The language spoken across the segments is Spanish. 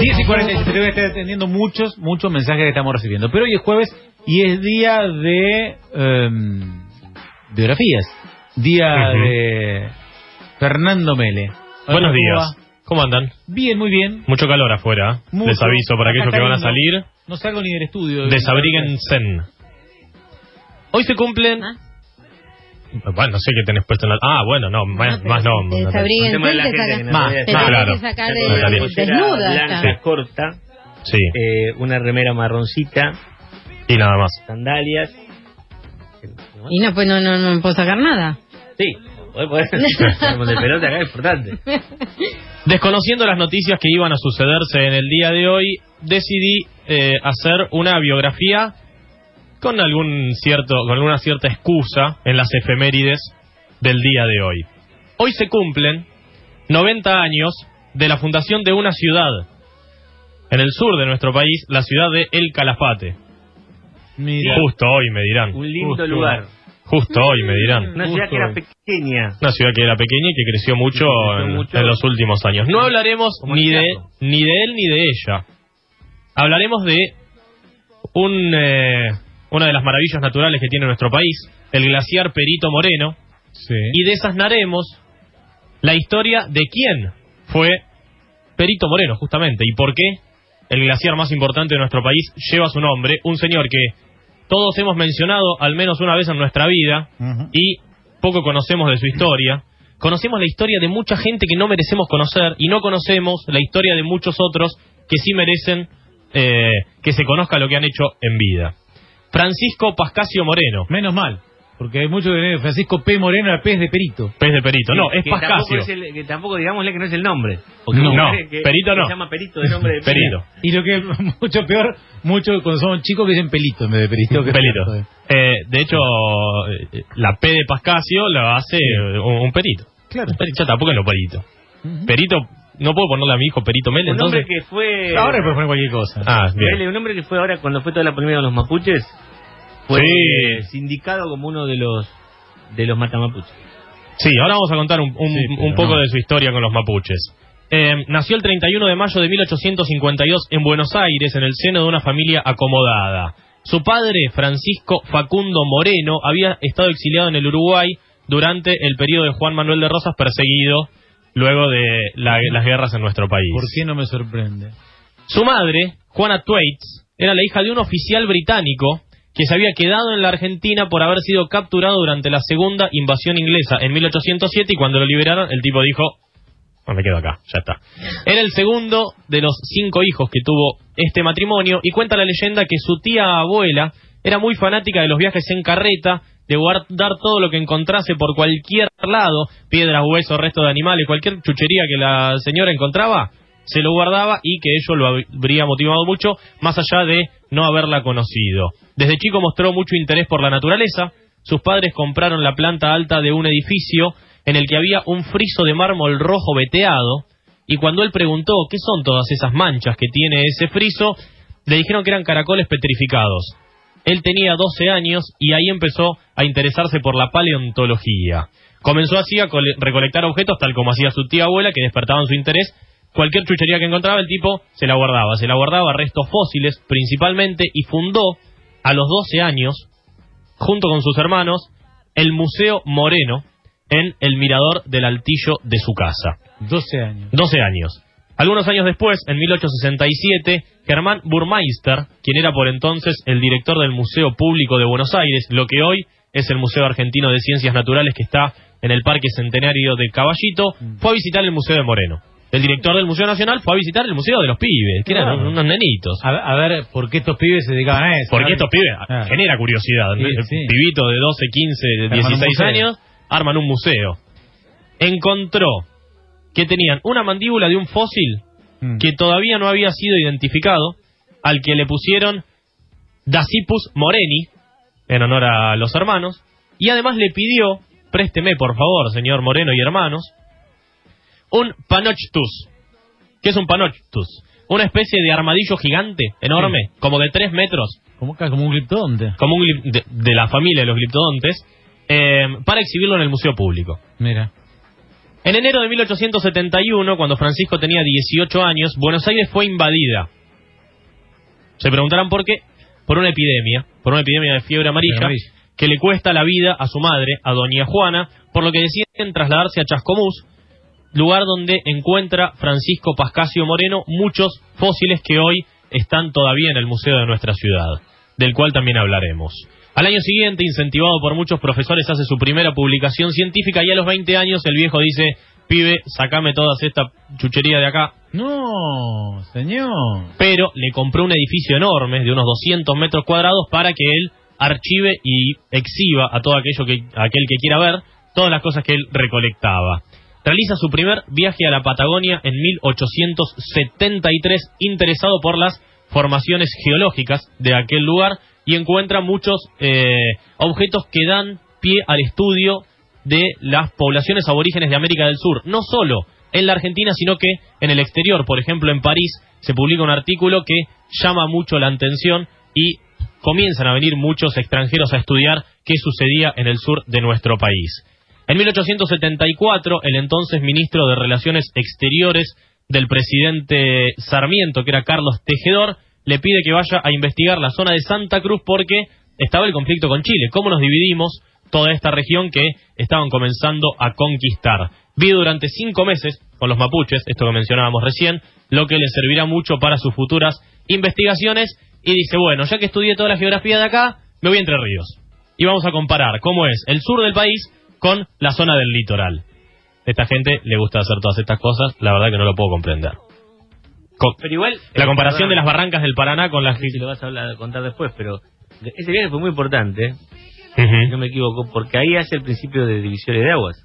10 y 47, te voy a estar atendiendo muchos, muchos mensajes que estamos recibiendo. Pero hoy es jueves y es día de em, biografías. Día de Fernando Mele. Buenos ¿cómo días. va? ¿Cómo andan? Bien, muy bien. Mucho calor afuera. Mucho. Les aviso para aquellos que van a salir. No salgo ni del estudio. Desabriguense. Hoy se cumplen... ¿Ah? Bueno, no sé qué tenés puesto en la... Ah, bueno, no, más, pero más no. te no, desabriguen. El tema de la Te gente saca- que no Más, hacer. tenés claro. desnuda. blanca corta, Sí, eh, una remera marroncita, y nada más. sandalias. Y no, pues no, no, no puedo sacar nada. Sí. Como de pelota acá es importante. Desconociendo las noticias que iban a sucederse en el día de hoy, decidí eh, hacer una biografía con algún cierto, con alguna cierta excusa en las efemérides del día de hoy. Hoy se cumplen 90 años de la fundación de una ciudad en el sur de nuestro país, la ciudad de El Calafate. Mira. Justo hoy me dirán. Un lindo Justo. lugar. Justo hoy me dirán. Una ciudad que era pequeña. Una ciudad que era pequeña y que creció mucho, creció en, mucho. en los últimos años. No hablaremos Como ni de, ni de él ni de ella. Hablaremos de un, eh, una de las maravillas naturales que tiene nuestro país, el glaciar Perito Moreno, Sí. y desasnaremos la historia de quién fue Perito Moreno, justamente, y por qué el glaciar más importante de nuestro país lleva su nombre, un señor que todos hemos mencionado al menos una vez en nuestra vida, y poco conocemos de su historia. Conocemos la historia de mucha gente que no merecemos conocer y no conocemos la historia de muchos otros que sí merecen eh, que se conozca lo que han hecho en vida. Francisco Pascasio Moreno, Menos mal. Porque hay mucho que Francisco P. Moreno, el pez de Perito. pez de perito. No, es que tampoco, Pascasio. es el- que tampoco digámosle que no es el nombre. No, no, que- Perito que no. Se llama Perito de nombre de Perito. Y lo que es mucho peor, mucho cuando son chicos que dicen pelito en vez de perito. que es Pelito. peor. Eh, de hecho, eh, la P de Pascasio la hace eh, un, un perito. Claro. Un perito, ya tampoco es lo perito. Perito, no puedo ponerle a mi hijo Perito Mel, Un hombre entonces. que fue... Ahora puedes poner cualquier cosa. Ah, bien. Un hombre que fue ahora, cuando fue toda la polémica con los mapuches, fue Sí. sindicado como uno de los de los matamapuches. Sí, ahora vamos a contar un, un- Sí, un poco no. de su historia con los mapuches. Eh, nació el 31 de mayo de 1852 en Buenos Aires, en el seno de una familia acomodada. Su padre, Francisco Facundo Moreno, había estado exiliado en el Uruguay durante el periodo de Juan Manuel de Rosas, perseguido luego de la- las guerras en nuestro país. ¿Por qué no me sorprende? Su madre, Juana Thwaites, era la hija de un oficial británico que se había quedado en la Argentina por haber sido capturado durante la segunda invasión inglesa en 1807 y cuando lo liberaron el tipo dijo, no me quedo acá, ya está. Era el segundo de los cinco hijos que tuvo este matrimonio y cuenta la leyenda que su tía abuela era muy fanática de los viajes en carreta, de guardar todo lo que encontrase por cualquier lado, piedras, huesos, restos de animales, cualquier chuchería que la señora encontraba, se lo guardaba y que ello lo habría motivado mucho, más allá de no haberla conocido. Desde chico mostró mucho interés por la naturaleza, sus padres compraron la planta alta de un edificio en el que había un friso de mármol rojo veteado, y cuando él preguntó qué son todas esas manchas que tiene ese friso, le dijeron que eran caracoles petrificados. Él tenía 12 años y ahí empezó a interesarse por la paleontología. Comenzó así a cole- recolectar objetos tal como hacía su tía abuela que despertaban su interés. Cualquier chuchería que encontraba el tipo se la guardaba, se la guardaba restos fósiles principalmente y fundó a los 12 años, junto con sus hermanos, el Museo Moreno en el mirador del altillo de su casa. 12 años. 12 años. Algunos años después, en 1867, Germán Burmeister, quien era por entonces el director del Museo Público de Buenos Aires, lo que hoy es el Museo Argentino de Ciencias Naturales que está en el Parque Centenario de Caballito, fue a visitar el Museo de Moreno. El director del Museo Nacional fue a visitar el Museo de los Pibes, que eran Claro. unos nenitos. A, a ver, ¿por qué estos pibes se dedicaban a eso? Porque estos pibes Ah. genera curiosidad. Sí, ¿no? sí. Pibitos de 12, 15, de Arman un 16 museo. años arman un museo. Encontró que tenían una mandíbula de un fósil Mm. que todavía no había sido identificado, al que le pusieron Dacipus moreni, en honor a los hermanos, y además le pidió, présteme por favor, señor Moreno y hermanos, un Panochtus. ¿Qué es un Panochtus? Una especie de armadillo gigante, enorme, como de 3 metros, Como, como un gliptodonte. como un de, de la familia de los gliptodontes, eh, para exhibirlo en el Museo Público. Mira. En enero de 1871, cuando Francisco tenía 18 años, Buenos Aires fue invadida. Se preguntarán por qué. Por una epidemia, por una epidemia de Fiebre amarilla. que le cuesta la vida a su madre, a doña Juana, por lo que deciden trasladarse a Chascomús, lugar donde encuentra Francisco Pascasio Moreno muchos fósiles que hoy están todavía en el museo de nuestra ciudad, del cual también hablaremos. Al año siguiente, incentivado por muchos profesores, hace su primera publicación científica y a los 20 años el viejo dice, pibe, sacame toda esta chuchería de acá. No, señor. Pero le compró un edificio enorme de unos 200 metros cuadrados para que él archive y exhiba a todo aquello que, aquel que quiera ver todas las cosas que él recolectaba. Realiza su primer viaje a la Patagonia en 1873, interesado por las formaciones geológicas de aquel lugar y encuentra muchos eh, objetos que dan pie al estudio de las poblaciones aborígenes de América del Sur, no solo en la Argentina, sino que en el exterior. Por ejemplo, en París se publica un artículo que llama mucho la atención y comienzan a venir muchos extranjeros a estudiar qué sucedía en el sur de nuestro país. En 1874, el entonces ministro de Relaciones Exteriores del presidente Sarmiento, que era Carlos Tejedor, le pide que vaya a investigar la zona de Santa Cruz porque estaba el conflicto con Chile. ¿Cómo nos dividimos toda esta región que estaban comenzando a conquistar? Vive durante cinco meses con los mapuches, esto que mencionábamos recién, lo que le servirá mucho para sus futuras investigaciones. Y dice, bueno, ya que estudié toda la geografía de acá, me voy a Entre Ríos. Y vamos a comparar cómo es el sur del país con la zona del litoral. Esta gente le gusta hacer todas estas cosas, la verdad que no lo puedo comprender. Co- Pero igual. la eh, comparación de las barrancas del Paraná con las No sé si lo vas a hablar- contar después, pero ese viaje fue muy importante, si no me equivoco, porque ahí hace el principio de divisiones de aguas,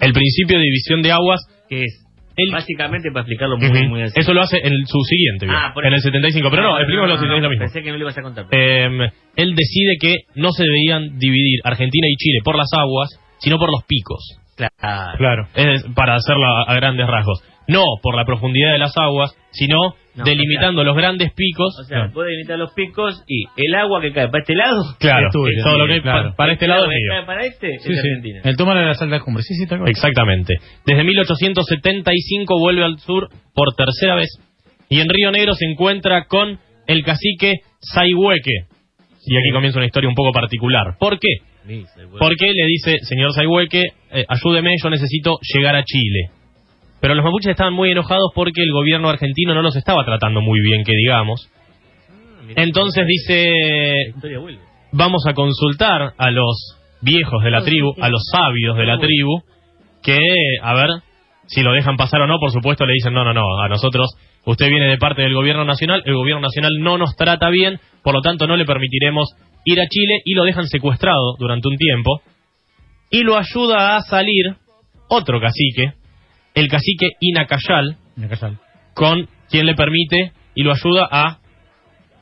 El principio de división de aguas, que es El- básicamente para explicarlo muy, muy así. eso lo hace en su siguiente Ah, por en el eso. 75, pero no, lo siguiente, es lo mismo. Pensé que no lo ibas a contar. pero- Eh, él decide que no se debían dividir Argentina y Chile por las aguas, sino por los picos. claro. Claro. Es para hacerlo a, grandes rasgos. No por la profundidad de las aguas, sino No, delimitando los grandes picos. O sea, puede limitar los picos y el agua que cae para este lado. claro, es tuyo, todo sí, lo que claro. pa- para este el lado agua es que mío. cae para este Sí, es sí. Argentina. El toma de las altas cumbres. Sí, sí, tal. Exactamente. Desde 1875 vuelve al sur por tercera vez y en Río Negro se encuentra con el cacique Saihueque. Y aquí comienza una historia un poco particular. ¿Por qué? Porque le dice, señor Saihueque, eh, ayúdeme, yo necesito llegar a Chile. Pero los mapuches estaban muy enojados porque el gobierno argentino no los estaba tratando muy bien, que digamos. Ah, Entonces dice, vamos a consultar a los viejos de la tribu, a los sabios de la tribu, que, a ver, si lo dejan pasar o no, por supuesto le dicen, no, no, no, a nosotros, usted viene de parte del gobierno nacional, el gobierno nacional no nos trata bien, por lo tanto no le permitiremos ir a Chile y lo dejan secuestrado durante un tiempo, y lo ayuda a salir otro cacique, el cacique Inacayal, con quien le permite y lo ayuda a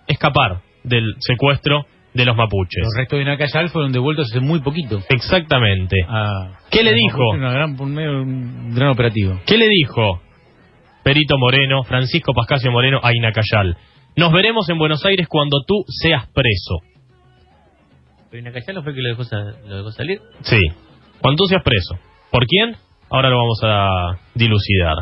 escapar del secuestro de los mapuches. Los restos de Nacayal fueron devueltos hace muy poquito. Exactamente. a- ¿Qué le dijo? Una gran, un, medio- un gran operativo. ¿Qué le dijo Perito Moreno, Francisco Pascasio Moreno a Inacayal? Nos veremos en Buenos Aires cuando tú seas preso. Pero Inacayal fue el que lo dejó, lo dejó salir. Sí, cuando tú seas preso. ¿Por quién? Ahora lo vamos a dilucidar.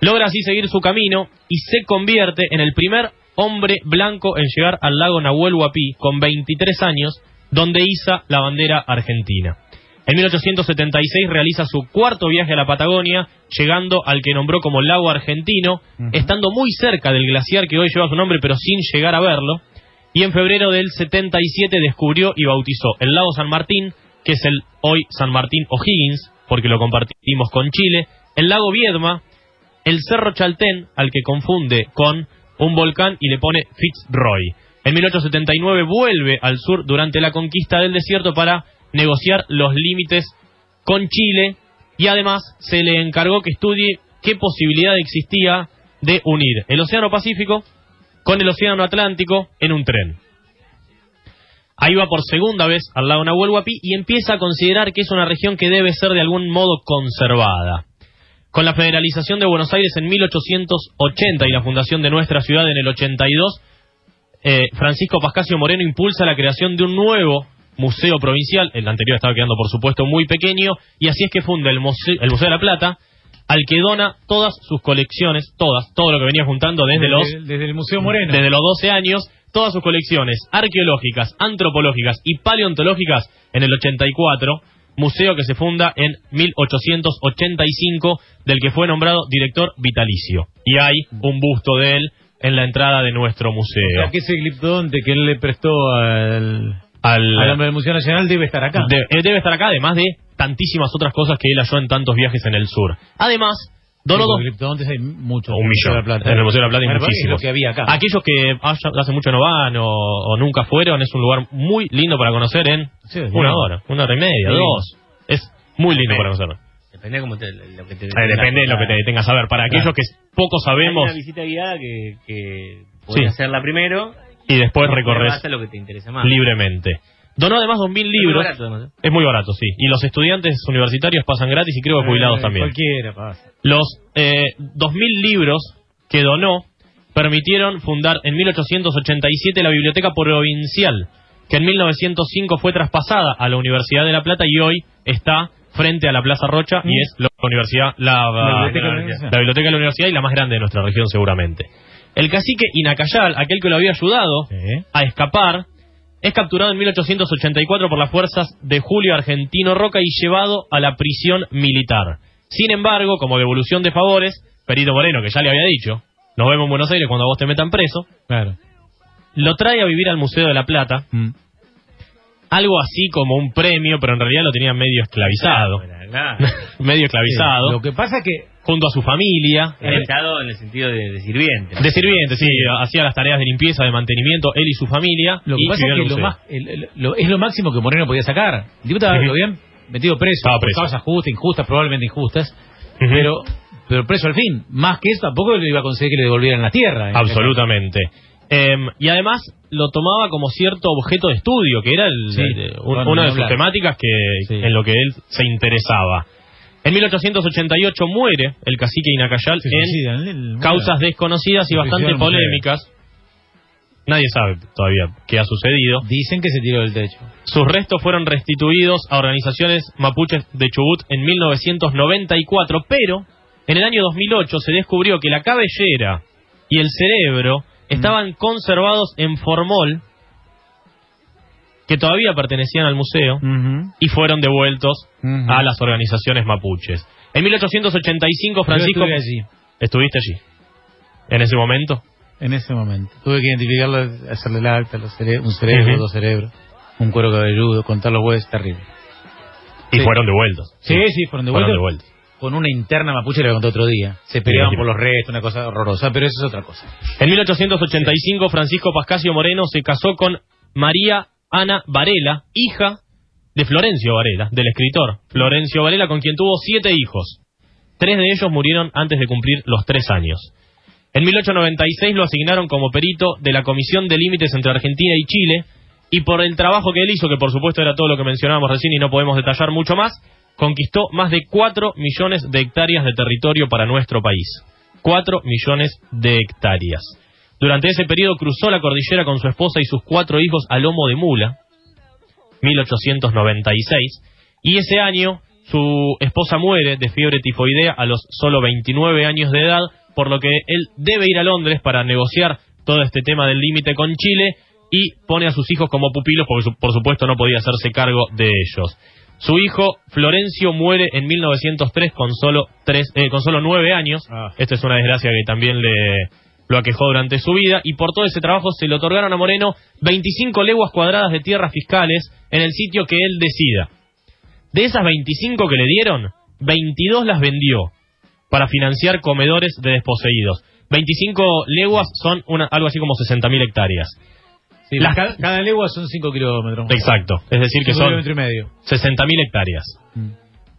Logra así seguir su camino y se convierte en el primer hombre blanco en llegar al lago Nahuel Huapi con 23 años, donde iza la bandera argentina. En 1876 realiza su cuarto viaje a la Patagonia, llegando al que nombró como lago argentino, estando muy cerca del glaciar que hoy lleva su nombre, pero sin llegar a verlo. Y en febrero del 77 descubrió y bautizó el lago San Martín, que es el hoy San Martín O'Higgins, porque lo compartimos con Chile, el lago Viedma, el Cerro Chaltén, al que confunde con un volcán y le pone Fitzroy. En 1879 vuelve al sur durante la conquista del desierto para negociar los límites con Chile y además se le encargó que estudie qué posibilidad existía de unir el Océano Pacífico con el Océano Atlántico en un tren. Ahí va por segunda vez al lago Nahuel Huapi y empieza a considerar que es una región que debe ser de algún modo conservada. Con la federalización de Buenos Aires en 1880 y la fundación de nuestra ciudad en el 82, eh, Francisco Pascasio Moreno impulsa la creación de un nuevo museo provincial, el anterior estaba quedando por supuesto muy pequeño, y así es que funda el Museo, el Museo de la Plata, al que dona todas sus colecciones, todas, todo lo que venía juntando desde los desde el Museo Moreno. desde los 12 años, todas sus colecciones arqueológicas, antropológicas y paleontológicas en el 84, museo que se funda en 1885, del que fue nombrado director vitalicio. Y hay un busto de él en la entrada de nuestro O museo. sea, que ese gliptodonte que él le prestó al, Al- al hombre del Museo Nacional debe estar acá. de- él debe estar acá, además de tantísimas otras cosas que él halló en tantos viajes en el sur. Además, Sí, gliptodontes hay muchos. Un millón. de la Plata. En el Museo de la Plata hay Bueno, Es muchísimos. lo que había acá. Aquellos que haya- hace mucho no van o, o nunca fueron, es un lugar muy lindo para conocer en Sí, es una hora, una hora y media, Sí. dos. Es muy lindo para conocerlo. Depende de cómo te, lo que te Eh, depende de lo que te tengas a ver. Para aquellos que poco Hay sabemos una visita guiada que, que podés hacerla primero y después y recorres vas a lo que te interesa más. libremente. Donó además 2.000 Es muy libros. Es muy barato, sí. Y los estudiantes universitarios pasan gratis y creo que jubilados Eh, también. Cualquiera pasa. Los eh, 2.000 libros que donó permitieron fundar en 1887 la Biblioteca Provincial, que en 1905 fue traspasada a la Universidad de La Plata y hoy está frente a la Plaza Rocha y es la universidad, la, La Biblioteca la biblioteca de la universidad y la más grande de nuestra región seguramente. El cacique Inacayal, aquel que lo había ayudado Sí. a escapar, es capturado en 1884 por las fuerzas de Julio Argentino Roca y llevado a la prisión militar. Sin embargo, como devolución de favores, Perito Moreno, que ya le había dicho, nos vemos en Buenos Aires cuando a vos te metan preso, Claro. lo trae a vivir al Museo de la Plata, Mm. algo así como un premio, pero en realidad lo tenía medio esclavizado. Claro, claro. medio esclavizado, Sí, Lo que pasa es que junto a su familia. eh, Esclavizado en el sentido de, de sirviente. de sirviente, sí, hacía las tareas de limpieza, de mantenimiento, él y su familia. Lo que pasa es que el lo más, el- el- lo- es lo máximo que Moreno podía sacar. El estaba Ujú. lo habían metido preso, Estaba preso. causas justas, injustas, probablemente injustas, Ujú. pero pero preso al fin. Más que eso tampoco le iba a conseguir que le devolvieran la tierra. ¿eh? Absolutamente. Em, y además lo tomaba como cierto objeto de estudio, que era el- Sí, el- un- bueno, una de sus temáticas que, Sí. en lo que él se interesaba. En 1888 muere el cacique Inacayal en el- causas desconocidas y bastante polémicas. Nadie sabe todavía qué ha sucedido. Dicen que se tiró del techo. Sus restos fueron restituidos a organizaciones mapuches de Chubut en 1994, pero en el año 2008 se descubrió que la cabellera y el cerebro estaban conservados en formol, que todavía pertenecían al museo, y fueron devueltos a las organizaciones mapuches. En 1885 Francisco... Yo estuve allí, ¿Estuviste allí? ¿En ese momento? en ese momento. Tuve que identificarlo, hacerle el acta, los cere- un cerebro, dos cerebros, un cuero cabelludo, contar los huesos, terrible. Y Sí. fueron devueltos. Sí, sí, fueron Fueron devueltos. devueltos. Con una interna mapuche, le conté otro día. Se peleaban Sí. por los restos, una cosa horrorosa, pero eso es otra cosa. En 1885, Francisco Pascasio Moreno se casó con María Ana Varela, hija de Florencio Varela, del escritor Florencio Varela, con quien tuvo siete hijos. Tres de ellos murieron antes de cumplir los tres años. En 1896 lo asignaron como perito de la Comisión de Límites entre Argentina y Chile, y por el trabajo que él hizo, que por supuesto era todo lo que mencionábamos recién y no podemos detallar mucho más, conquistó más de 4 millones de hectáreas de territorio para nuestro país. 4 millones de hectáreas. Durante ese periodo cruzó la cordillera con su esposa y sus cuatro hijos a lomo de mula, 1896, y ese año su esposa muere de fiebre tifoidea a los solo 29 años de edad, por lo que él debe ir a Londres para negociar todo este tema del límite con Chile y pone a sus hijos como pupilos porque su- por supuesto no podía hacerse cargo de ellos. Su hijo Florencio muere en 1903 con solo tres, eh, con solo nueve años. Ah. Esta es una desgracia que también le lo aquejó durante su vida y por todo ese trabajo se le otorgaron a Moreno 25 leguas cuadradas de tierras fiscales en el sitio que él decida. De esas 25 que le dieron, 22 las vendió para financiar comedores de desposeídos. 25 leguas son una, algo así como 60.000 hectáreas. Sí, Las- cada, cada legua son 5 kilómetros. Exacto, es decir que son kilómetros y medio. 60.000 hectáreas. Mm.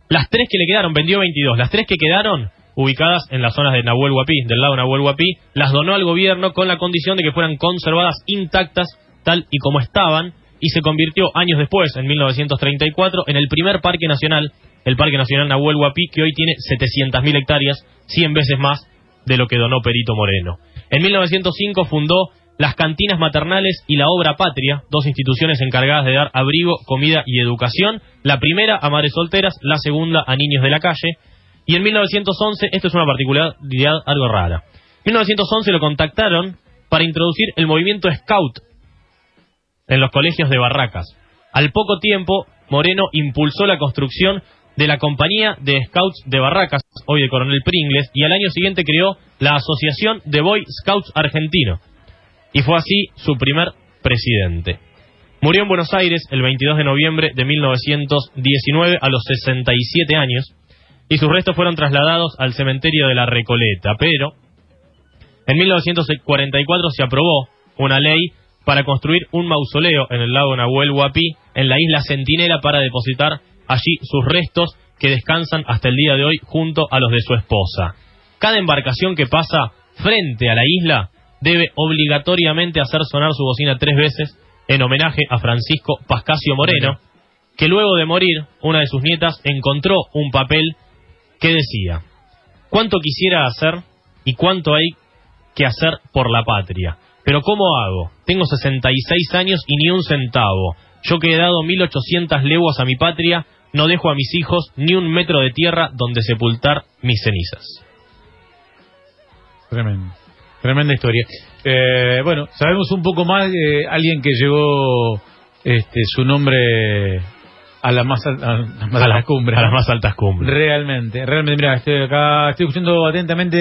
Las tres que le quedaron, vendió 22. Las tres que quedaron, ubicadas en las zonas de Nahuel Huapi, del lado Nahuel Huapi, las donó al gobierno con la condición de que fueran conservadas intactas, tal y como estaban, y se convirtió años después, en 1934, en el primer parque nacional, el Parque Nacional Nahuel Huapi, que hoy tiene 700.000 hectáreas, 100 veces más de lo que donó Perito Moreno. En 1905 fundó las cantinas maternales y la obra patria, dos instituciones encargadas de dar abrigo, comida y educación, la primera a madres solteras, la segunda a niños de la calle. Y en 1911, esto es una particularidad algo rara. En 1911 lo contactaron para introducir el movimiento Scout en los colegios de Barracas. Al poco tiempo, Moreno impulsó la construcción de la Compañía de Scouts de Barracas, hoy de Coronel Pringles, y al año siguiente creó la Asociación de Boy Scouts Argentino. Y fue así su primer presidente. Murió en Buenos Aires el 22 de noviembre de 1919 a los 67 años y sus restos fueron trasladados al cementerio de la Recoleta, pero en 1944 se aprobó una ley para construir un mausoleo en el lago Nahuel Huapi, en la isla Centinela, para depositar allí sus restos que descansan hasta el día de hoy junto a los de su esposa. Cada embarcación que pasa frente a la isla debe obligatoriamente hacer sonar su bocina tres veces en homenaje a Francisco Pascasio Moreno, que luego de morir, una de sus nietas encontró un papel que decía, ¿cuánto quisiera hacer y cuánto hay que hacer por la patria? Pero ¿cómo hago? Tengo 66 años y ni un centavo. Yo que he dado 1800 leguas a mi patria, no dejo a mis hijos ni un metro de tierra donde sepultar mis cenizas. Tremendo. Tremenda historia. Eh, bueno, sabemos un poco más de alguien que llevó este, su nombre a la más, a A, la- altas cumbres. a las más altas cumbres. Realmente, realmente, mira, estoy acá, estoy escuchando atentamente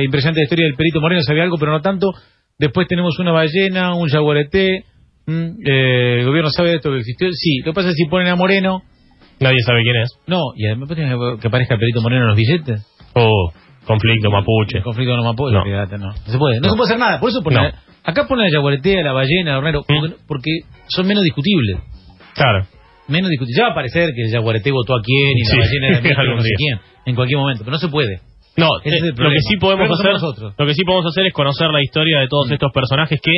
eh, impresionante la historia del Perito Moreno, sabía algo, pero no tanto. Después tenemos una ballena, un jaguareté, mm, eh, el gobierno sabe de esto que existió. Sí, lo que pasa es que si ponen a Moreno, Nadie sabe quién es. no, y además que- que aparezca el Perito Moreno en los billetes. Oh, conflicto mapuche. El conflicto con los mapuches, No. olvídate, no. No se puede, no, se puede hacer nada, por eso ponen, No. acá ponen a jaguareté, a la ballena, al hornero, porque, porque son menos discutibles. Claro. Menos discutibles. Ya va a parecer que el jaguareté votó a quién y Sí, la era algún no sé quién, en cualquier momento, pero no se puede. No, Ese es eh, el lo que sí podemos Pero hacer, nosotros. lo que sí podemos hacer es conocer la historia de todos estos personajes que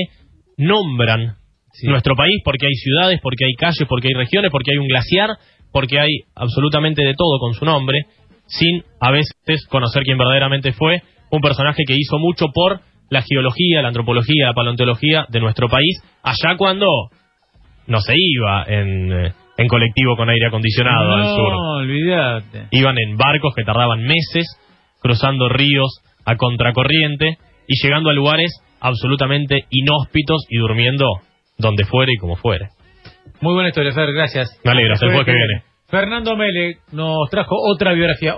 nombran Sí. nuestro país porque hay ciudades, porque hay calles, porque hay regiones, porque hay un glaciar, porque hay absolutamente de todo con su nombre, sin a veces conocer quién verdaderamente fue un personaje que hizo mucho por la geología, la antropología, la paleontología de nuestro país, allá cuando no se iba en, eh, en colectivo con aire acondicionado al sur. No, olvídate. Iban en barcos que tardaban meses, cruzando ríos a contracorriente y llegando a lugares absolutamente inhóspitos y durmiendo donde fuere y como fuere. Muy buena historia, Fer, gracias. Me alegro, hasta el jueves que viene. Fernando Mele nos trajo otra biografía.